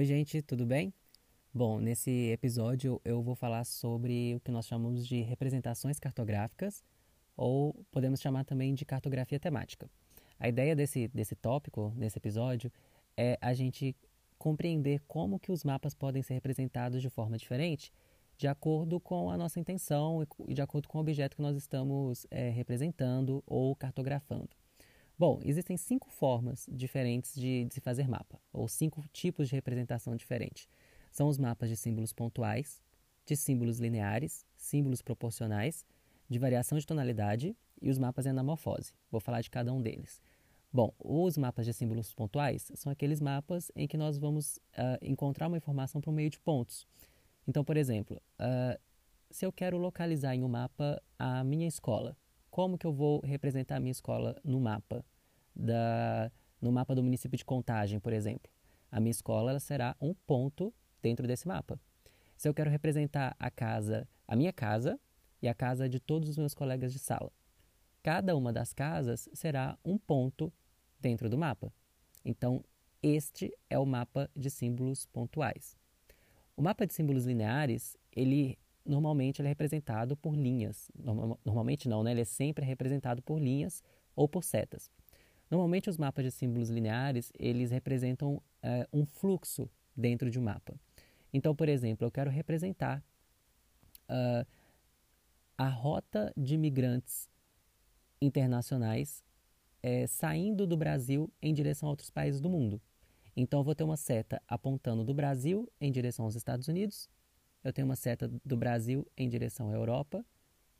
Oi, gente, tudo bem? Bom, nesse episódio eu vou falar sobre o que nós chamamos de representações cartográficas, ou podemos chamar também de cartografia temática. A ideia desse, desse tópico, nesse episódio, é a gente compreender como que os mapas podem ser representados de forma diferente, de acordo com a nossa intenção e de acordo com o objeto que nós estamos é, representando ou cartografando. Bom, existem cinco formas diferentes de, de, se fazer mapa, ou cinco tipos de representação diferentes. São os mapas de símbolos pontuais, de símbolos lineares, símbolos proporcionais, de variação de tonalidade e os mapas em anamorfose. Vou falar de cada um deles. Bom, os mapas de símbolos pontuais são aqueles mapas em que nós vamos uh, encontrar uma informação por meio de pontos. Então, por exemplo, uh, se eu quero localizar em um mapa a minha escola, como que eu vou representar a minha escola no mapa? Da, no mapa do município de Contagem, por exemplo. A minha escola será um ponto dentro desse mapa. Se eu quero representar a casa, a minha casa e a casa de todos os meus colegas de sala, cada uma das casas será um ponto dentro do mapa. Então, este é o mapa de símbolos pontuais. O mapa de símbolos lineares, ele normalmente ele é representado por linhas. Normalmente não, né? Ele é sempre representado por linhas ou por setas. Normalmente os mapas de símbolos lineares, eles representam é, um fluxo dentro de um mapa. Então, por exemplo, eu quero representar uh, a rota de imigrantes internacionais é, saindo do Brasil em direção a outros países do mundo. Então, eu vou ter uma seta apontando do Brasil em direção aos Estados Unidos eu tenho uma seta do Brasil em direção à Europa,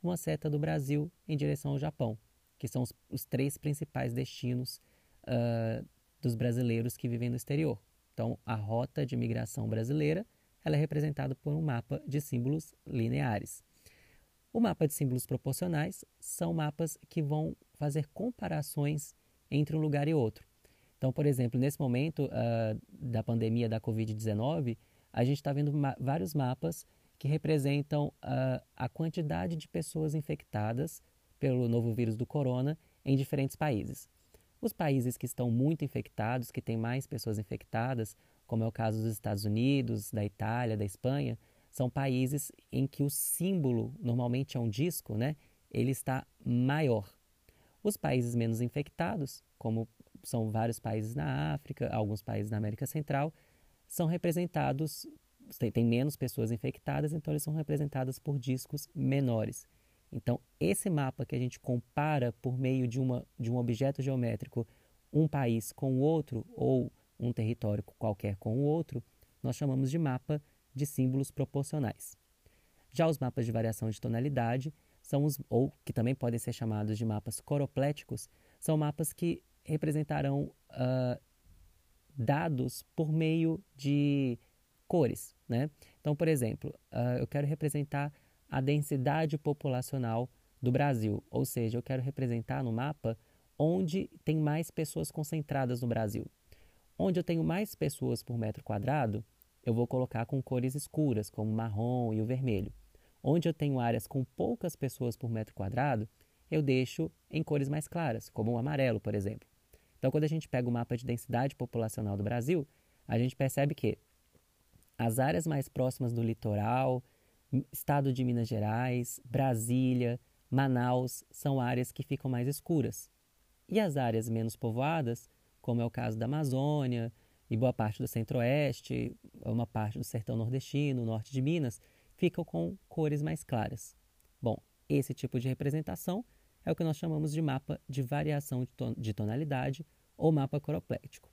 uma seta do Brasil em direção ao Japão, que são os, os três principais destinos uh, dos brasileiros que vivem no exterior. Então, a rota de migração brasileira ela é representada por um mapa de símbolos lineares. O mapa de símbolos proporcionais são mapas que vão fazer comparações entre um lugar e outro. Então, por exemplo, nesse momento uh, da pandemia da Covid-19, a gente está vendo ma vários mapas que representam uh, a quantidade de pessoas infectadas pelo novo vírus do corona em diferentes países. Os países que estão muito infectados, que têm mais pessoas infectadas, como é o caso dos Estados Unidos, da Itália, da Espanha, são países em que o símbolo, normalmente é um disco, né? ele está maior. Os países menos infectados, como são vários países na África, alguns países na América Central, são representados, tem, tem menos pessoas infectadas, então eles são representados por discos menores. Então, esse mapa que a gente compara por meio de, uma, de um objeto geométrico um país com o outro, ou um território qualquer com o outro, nós chamamos de mapa de símbolos proporcionais. Já os mapas de variação de tonalidade são os, ou que também podem ser chamados de mapas coropléticos, são mapas que representarão uh, dados por meio de cores. Né? Então, por exemplo, uh, eu quero representar a densidade populacional do Brasil, ou seja, eu quero representar no mapa onde tem mais pessoas concentradas no Brasil. Onde eu tenho mais pessoas por metro quadrado, eu vou colocar com cores escuras, como o marrom e o vermelho. Onde eu tenho áreas com poucas pessoas por metro quadrado, eu deixo em cores mais claras, como o amarelo, por exemplo. Então, quando a gente pega o mapa de densidade populacional do Brasil, a gente percebe que as áreas mais próximas do litoral, estado de Minas Gerais, Brasília, Manaus, são áreas que ficam mais escuras. E as áreas menos povoadas, como é o caso da Amazônia e boa parte do Centro-Oeste, uma parte do Sertão Nordestino, norte de Minas, ficam com cores mais claras. Bom, esse tipo de representação é o que nós chamamos de mapa de variação de tonalidade ou mapa coroplético.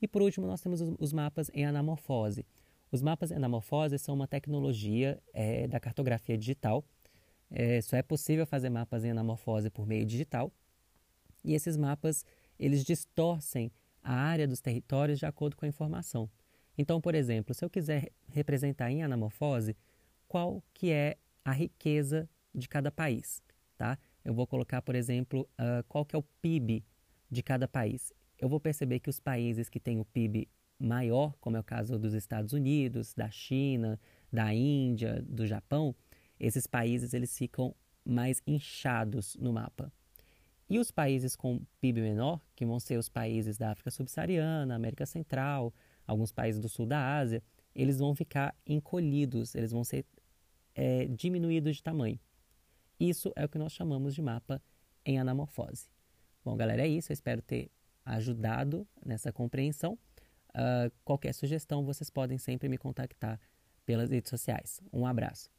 E por último, nós temos os mapas em anamorfose. Os mapas em anamorfose são uma tecnologia é, da cartografia digital. É, só é possível fazer mapas em anamorfose por meio digital. E esses mapas, eles distorcem a área dos territórios de acordo com a informação. Então, por exemplo, se eu quiser representar em anamorfose qual que é a riqueza de cada país, tá? eu vou colocar, por exemplo, uh, qual que é o PIB de cada país eu vou perceber que os países que têm o PIB maior, como é o caso dos Estados Unidos, da China, da Índia, do Japão, esses países eles ficam mais inchados no mapa. E os países com PIB menor, que vão ser os países da África Subsaariana, América Central, alguns países do sul da Ásia, eles vão ficar encolhidos, eles vão ser é, diminuídos de tamanho. Isso é o que nós chamamos de mapa em anamorfose. Bom, galera, é isso. Eu espero ter ajudado nessa compreensão. Uh, qualquer sugestão, vocês podem sempre me contactar pelas redes sociais. Um abraço.